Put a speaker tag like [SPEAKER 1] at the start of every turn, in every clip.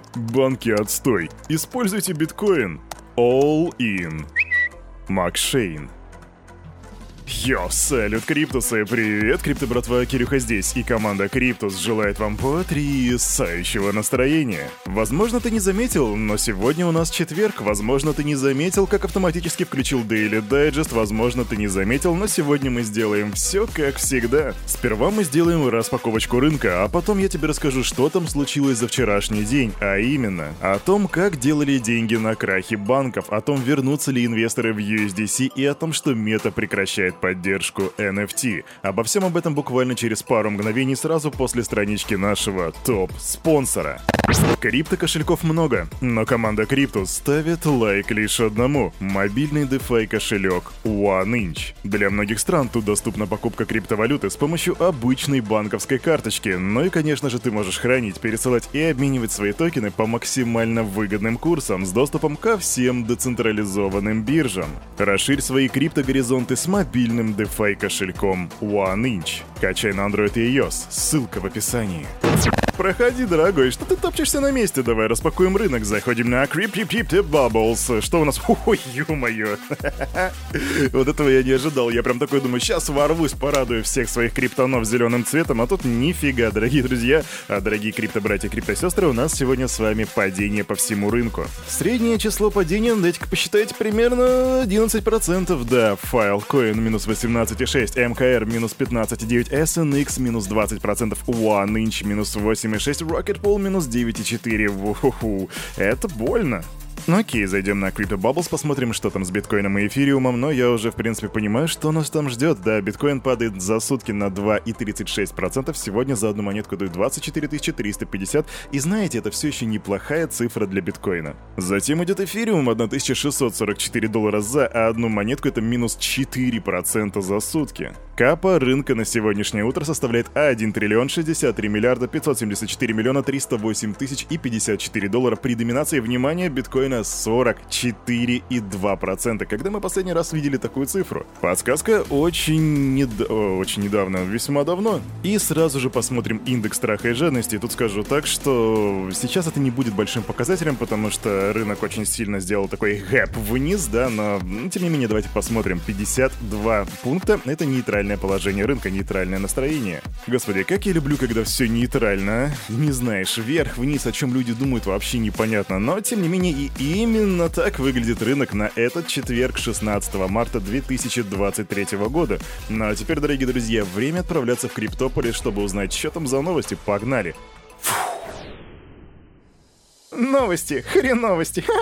[SPEAKER 1] Банки отстой. Используйте биткоин. All in. Макшейн. Йо, салют, Криптусы, привет, Крипто братва, Кирюха здесь, и команда Криптус желает вам потрясающего настроения. Возможно, ты не заметил, но сегодня у нас четверг, возможно, ты не заметил, как автоматически включил Daily Digest, возможно, ты не заметил, но сегодня мы сделаем все как всегда. Сперва мы сделаем распаковочку рынка, а потом я тебе расскажу, что там случилось за вчерашний день, а именно, о том, как делали деньги на крахе банков, о том, вернутся ли инвесторы в USDC и о том, что мета прекращает поддержку NFT. Обо всем об этом буквально через пару мгновений сразу после странички нашего топ-спонсора. Крипто кошельков много, но команда Криптус ставит лайк лишь одному – мобильный DeFi кошелек OneInch. Для многих стран тут доступна покупка криптовалюты с помощью обычной банковской карточки, ну и конечно же ты можешь хранить, пересылать и обменивать свои токены по максимально выгодным курсам с доступом ко всем децентрализованным биржам. Расширь свои криптогоризонты с мобильным DeFi кошельком OneInch. Качай на Android и iOS, ссылка в описании. Проходи, дорогой, что ты топчешься на месте? Давай распакуем рынок, заходим на Creep Creep Creep Bubbles. Что у нас? Ой, ё-моё. Вот этого я не ожидал. Я прям такой думаю, сейчас ворвусь, порадую всех своих криптонов зеленым цветом, а тут нифига, дорогие друзья. А дорогие крипто-братья, крипто-сестры, у нас сегодня с вами падение по всему рынку. Среднее число падения, дайте-ка посчитайте, примерно 11%. Да, Filecoin минус 18,6, MKR минус 15,9, SNX минус 20%, OneInch минус 8,6, Rocketpool минус 9,4. Ву-ху-ху. Это больно. Ну окей, зайдем на Crypto Bubbles, посмотрим, что там с биткоином и эфириумом, но я уже, в принципе, понимаю, что нас там ждет. Да, биткоин падает за сутки на 2,36%, сегодня за одну монетку дают 24 350, и знаете, это все еще неплохая цифра для биткоина. Затем идет эфириум, 1644 доллара за, а одну монетку это минус 4% за сутки. Капа рынка на сегодняшнее утро составляет 1 триллион 63 миллиарда 574 миллиона 308 тысяч и 54 доллара при доминации, внимания, биткоина 44,2%. Когда мы последний раз видели такую цифру? Подсказка очень, нед... Очень недавно, весьма давно. И сразу же посмотрим индекс страха и жадности. Тут скажу так, что сейчас это не будет большим показателем, потому что рынок очень сильно сделал такой гэп вниз, да, но тем не менее давайте посмотрим. 52 пункта — это нейтральное положение рынка, нейтральное настроение. Господи, как я люблю, когда все нейтрально? Не знаешь, вверх-вниз, о чем люди думают, вообще непонятно. Но, тем не менее, и именно так выглядит рынок на этот четверг, 16 марта 2023 года. Ну а теперь, дорогие друзья, время отправляться в Криптополис, чтобы узнать, что там за новости. Погнали! Новости, хреновости.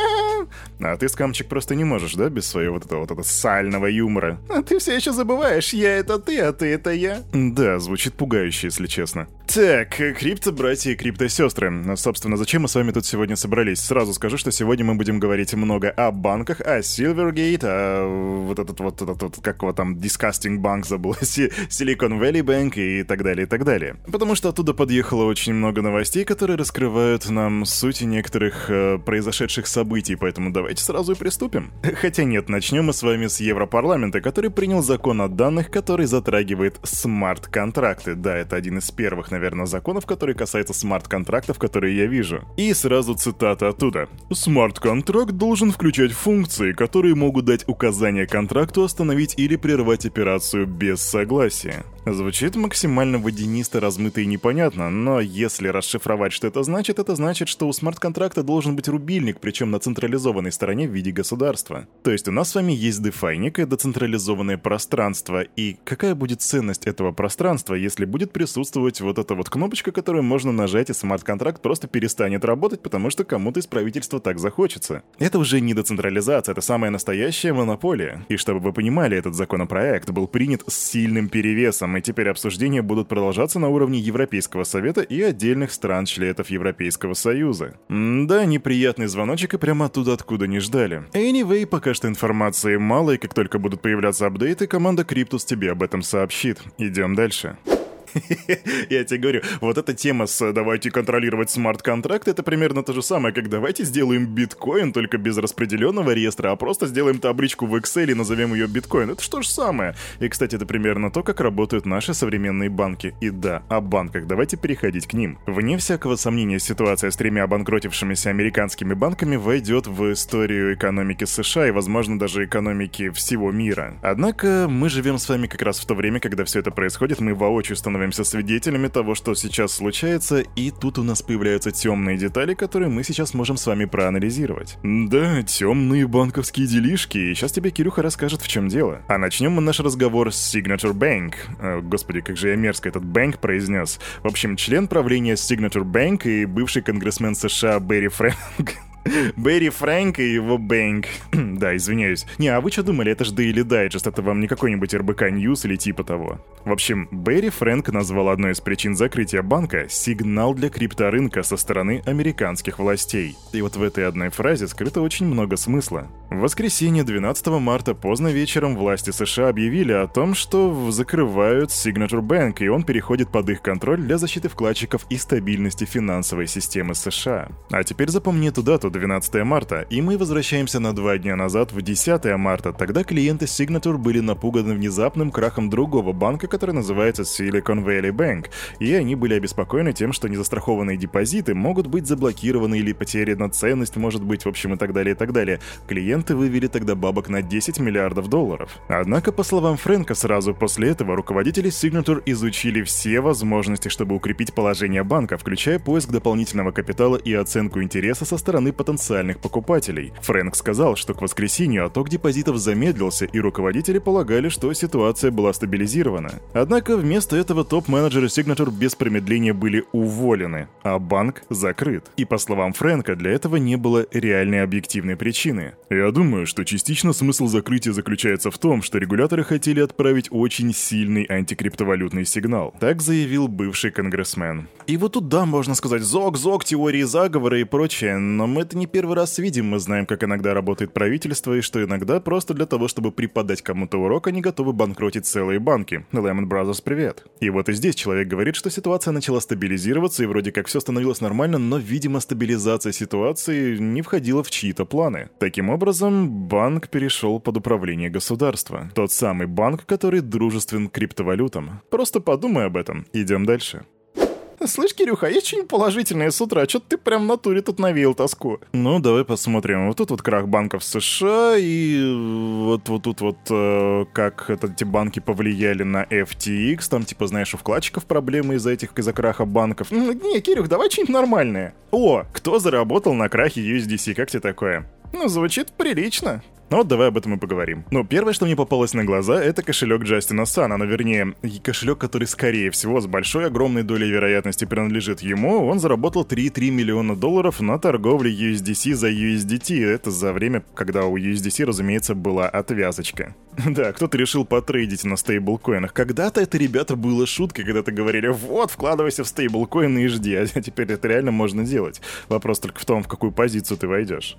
[SPEAKER 1] А ты, скамчик, просто не можешь, да, без своего вот этого вот этого сального юмора? А ты все еще забываешь, я это ты, а ты это я. Да, звучит пугающе, если честно. Так, крипто-братья и крипто-сестры. Ну, собственно, зачем мы с вами тут сегодня собрались? Сразу скажу, что сегодня мы будем говорить много о банках, о Silvergate, о вот этот вот, этот вот как его там, Disgusting Bank забыл, Silicon Valley Bank и так далее, и так далее. Потому что оттуда подъехало очень много новостей, которые раскрывают нам суть некоторых э, произошедших событий, поэтому давайте сразу и приступим. Хотя нет, начнем мы с вами с Европарламента, который принял закон о данных, который затрагивает смарт-контракты. Да, это один из первых, наверное, законов, который касается смарт-контрактов, которые я вижу. И сразу цитата оттуда. Смарт-контракт должен включать функции, которые могут дать указание контракту остановить или прервать операцию без согласия. Звучит максимально водянисто, размыто и непонятно, но если расшифровать, что это значит, это значит, что у смарт-контракта должен быть рубильник, причем на централизованной стороне в виде государства. То есть у нас с вами есть DeFi, некое децентрализованное пространство, и какая будет ценность этого пространства, если будет присутствовать вот эта вот кнопочка, которую можно нажать, и смарт-контракт просто перестанет работать, потому что кому-то из правительства так захочется. Это уже не децентрализация, это самая настоящая монополия. И чтобы вы понимали, этот законопроект был принят с сильным перевесом, и теперь обсуждения будут продолжаться на уровне Европейского Совета и отдельных стран-членов Европейского Союза. Да, неприятный звоночек и прямо оттуда, откуда не ждали. Anyway, пока что информации мало, и как только будут появляться апдейты, команда Криптус тебе об этом сообщит. Идем дальше. Я тебе говорю, вот эта тема с «давайте контролировать смарт-контракт» — это примерно то же самое, как «давайте сделаем биткоин, только без распределенного реестра, а просто сделаем табличку в Excel и назовем ее биткоин». Это что же самое? И, кстати, это примерно то, как работают наши современные банки. И да, о банках, давайте переходить к ним. Вне всякого сомнения, ситуация с тремя обанкротившимися американскими банками войдет в историю экономики США и, возможно, даже экономики всего мира. Однако мы живем с вами как раз в то время, когда все это происходит, мы воочию становимся свидетелями того, что сейчас случается, и тут у нас появляются темные детали, которые мы сейчас можем с вами проанализировать. Да, темные банковские делишки, и сейчас тебе Кирюха расскажет, в чем дело. А начнем мы наш разговор с Signature Bank. Э, господи, как же я мерзко этот банк произнес. В общем, член правления Signature Bank и бывший конгрессмен США Берри Фрэнк Берри Фрэнк и его bank. да, извиняюсь. Не, а вы что думали, это же Daily Digest, это вам не какой-нибудь РБК News или типа того. В общем, Берри Фрэнк назвал одной из причин закрытия банка сигнал для крипторынка со стороны американских властей. И вот в этой одной фразе скрыто очень много смысла. В воскресенье 12 марта поздно вечером власти США объявили о том, что закрывают Signature Bank, и он переходит под их контроль для защиты вкладчиков и стабильности финансовой системы США. А теперь запомни эту дату, 12 марта, и мы возвращаемся на два дня назад в 10 марта. Тогда клиенты Signature были напуганы внезапным крахом другого банка, который называется Silicon Valley Bank, и они были обеспокоены тем, что незастрахованные депозиты могут быть заблокированы или потеряна ценность может быть, в общем, и так далее, и так далее. Клиенты вывели тогда бабок на 10 миллиардов долларов. Однако, по словам Фрэнка, сразу после этого руководители Signature изучили все возможности, чтобы укрепить положение банка, включая поиск дополнительного капитала и оценку интереса со стороны потенциальных покупателей. Фрэнк сказал, что к воскресенью отток депозитов замедлился, и руководители полагали, что ситуация была стабилизирована. Однако вместо этого топ-менеджеры Signature без промедления были уволены, а банк закрыт. И по словам Фрэнка, для этого не было реальной объективной причины. Я думаю, что частично смысл закрытия заключается в том, что регуляторы хотели отправить очень сильный антикриптовалютный сигнал. Так заявил бывший конгрессмен. И вот тут да, можно сказать, зок-зок, теории заговора и прочее, но мы это не первый раз видим, мы знаем, как иногда работает правительство, и что иногда просто для того, чтобы преподать кому-то урок, они готовы банкротить целые банки. Lehman Brothers, привет. И вот и здесь человек говорит, что ситуация начала стабилизироваться, и вроде как все становилось нормально, но, видимо, стабилизация ситуации не входила в чьи-то планы. Таким образом, банк перешел под управление государства. Тот самый банк, который дружествен криптовалютам. Просто подумай об этом. Идем дальше. Слышь, Кирюха, а есть что-нибудь положительное с утра? Что-то ты прям в натуре тут навеял тоску. Ну, давай посмотрим. Вот тут вот крах банков США, и вот, вот тут вот э, как это, эти банки повлияли на FTX. Там, типа, знаешь, у вкладчиков проблемы из-за этих, из-за краха банков. Не, Кирюх, давай что-нибудь нормальное. О, кто заработал на крахе USDC? Как тебе такое? Ну, звучит прилично. Ну вот давай об этом и поговорим. Ну, первое, что мне попалось на глаза, это кошелек Джастина Сана, но вернее, кошелек, который скорее всего с большой огромной долей вероятности принадлежит ему, он заработал 3,3 миллиона долларов на торговле USDC за USDT. Это за время, когда у USDC, разумеется, была отвязочка. Да, кто-то решил потрейдить на стейблкоинах. Когда-то это, ребята, было шуткой, когда-то говорили, вот, вкладывайся в стейблкоины и жди, а теперь это реально можно делать. Вопрос только в том, в какую позицию ты войдешь.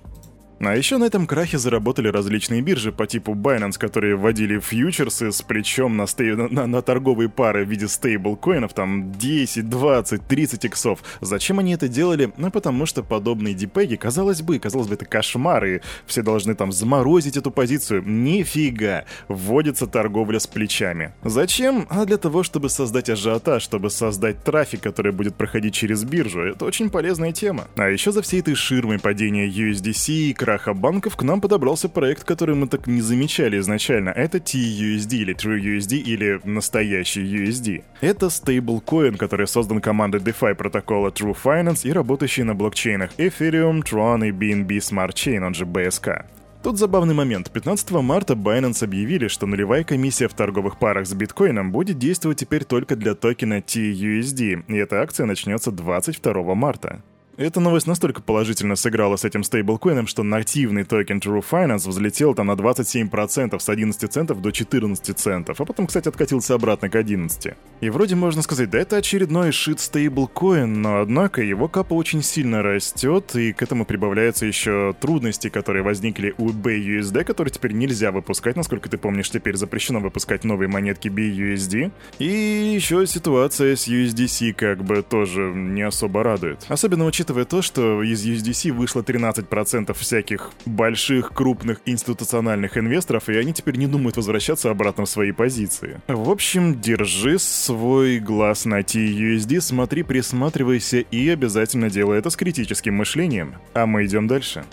[SPEAKER 1] А еще на этом крахе заработали различные биржи по типу Binance, которые вводили фьючерсы с плечом на, стей... на, на торговые пары в виде стейблкоинов, там 10, 20, 30 иксов. Зачем они это делали? Ну, потому что подобные дипеги, казалось бы, казалось бы, это кошмар, и все должны там заморозить эту позицию. Нифига! Вводится торговля с плечами. Зачем? А для того, чтобы создать ажиотаж, чтобы создать трафик, который будет проходить через биржу. Это очень полезная тема. А еще за всей этой ширмой падения USDC и краха банков к нам подобрался проект, который мы так не замечали изначально. Это TUSD или TrueUSD или настоящий USD. Это стейблкоин, который создан командой DeFi протокола True Finance и работающий на блокчейнах Ethereum, Tron и BNB Smart Chain, он же BSK. Тут забавный момент. 15 марта Binance объявили, что нулевая комиссия в торговых парах с биткоином будет действовать теперь только для токена TUSD, и эта акция начнется 22 марта. Эта новость настолько положительно сыграла с этим стейблкоином, что нативный токен True Finance взлетел там на 27% с 11 центов до 14 центов, а потом, кстати, откатился обратно к 11. И вроде можно сказать, да это очередной шит стейблкоин, но однако его капа очень сильно растет, и к этому прибавляются еще трудности, которые возникли у BUSD, который теперь нельзя выпускать, насколько ты помнишь, теперь запрещено выпускать новые монетки BUSD. И еще ситуация с USDC как бы тоже не особо радует. Особенно учитывая учитывая то, что из USDC вышло 13% всяких больших, крупных институциональных инвесторов, и они теперь не думают возвращаться обратно в свои позиции. В общем, держи свой глаз на TUSD, смотри, присматривайся и обязательно делай это с критическим мышлением. А мы идем дальше.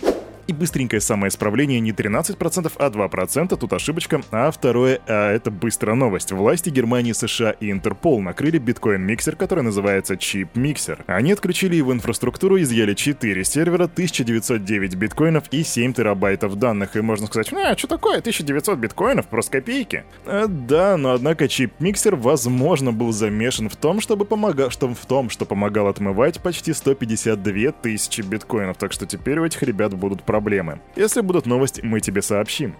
[SPEAKER 1] И быстренькое самоисправление не 13%, а 2%, тут ошибочка. А второе, а это быстрая новость. Власти Германии, США и Интерпол накрыли биткоин-миксер, который называется Chip Mixer. Они отключили его инфраструктуру, изъяли 4 сервера, 1909 биткоинов и 7 терабайтов данных. И можно сказать, а, что такое, 1900 биткоинов, просто копейки. А, да, но однако Chip Mixer, возможно, был замешан в том, чтобы помогал, что в том, что помогал отмывать почти 152 тысячи биткоинов. Так что теперь у этих ребят будут проблемы проблемы. Если будут новости, мы тебе сообщим.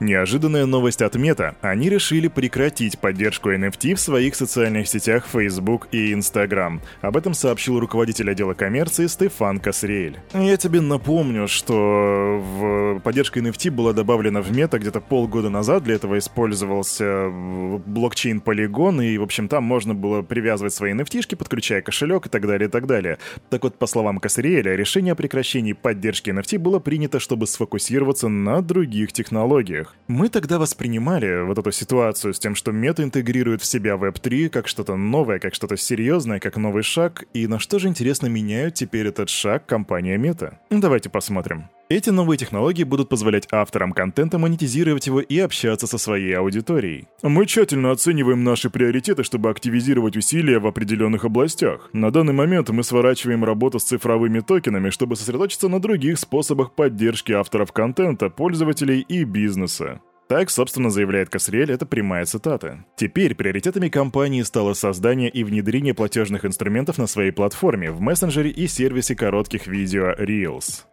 [SPEAKER 1] Неожиданная новость от Мета. Они решили прекратить поддержку NFT в своих социальных сетях Facebook и Instagram. Об этом сообщил руководитель отдела коммерции Стефан Касриэль. Я тебе напомню, что в поддержка NFT была добавлена в Мета где-то полгода назад. Для этого использовался блокчейн Polygon, и, в общем, там можно было привязывать свои NFT, подключая кошелек и так далее, и так далее. Так вот, по словам Касриэля, решение о прекращении поддержки NFT было принято, чтобы сфокусироваться на других технологиях условиях. Мы тогда воспринимали вот эту ситуацию с тем, что мета интегрирует в себя Web3 как что-то новое, как что-то серьезное, как новый шаг, и на что же, интересно, меняют теперь этот шаг компания Мета? Давайте посмотрим. Эти новые технологии будут позволять авторам контента монетизировать его и общаться со своей аудиторией. Мы тщательно оцениваем наши приоритеты, чтобы активизировать усилия в определенных областях. На данный момент мы сворачиваем работу с цифровыми токенами, чтобы сосредоточиться на других способах поддержки авторов контента, пользователей и бизнеса. Так, собственно, заявляет Касриэль, это прямая цитата. Теперь приоритетами компании стало создание и внедрение платежных инструментов на своей платформе, в мессенджере и сервисе коротких видео Reels.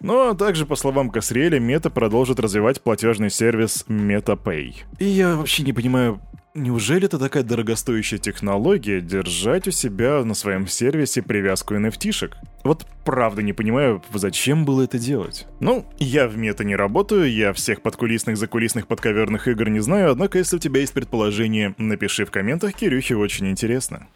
[SPEAKER 1] Но также, по словам Касриэля, Мета продолжит развивать платежный сервис MetaPay. И я вообще не понимаю, Неужели это такая дорогостоящая технология держать у себя на своем сервисе привязку NFT-шек? Вот правда не понимаю, зачем было это делать. Ну, я в мета не работаю, я всех подкулисных, закулисных, подковерных игр не знаю, однако если у тебя есть предположение, напиши в комментах, Кирюхе очень интересно.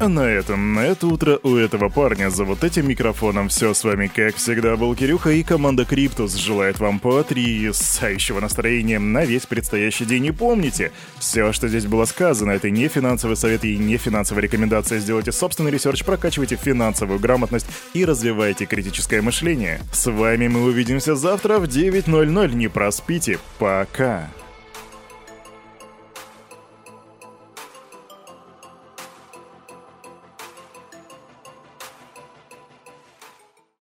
[SPEAKER 1] А на этом, на это утро у этого парня за вот этим микрофоном все с вами, как всегда, был Кирюха и команда Криптус желает вам потрясающего настроения на весь предстоящий день. И помните, все, что здесь было сказано, это не финансовый совет и не финансовая рекомендация. Сделайте собственный research, прокачивайте финансовую грамотность и развивайте критическое мышление. С вами мы увидимся завтра в 9.00. Не проспите. Пока.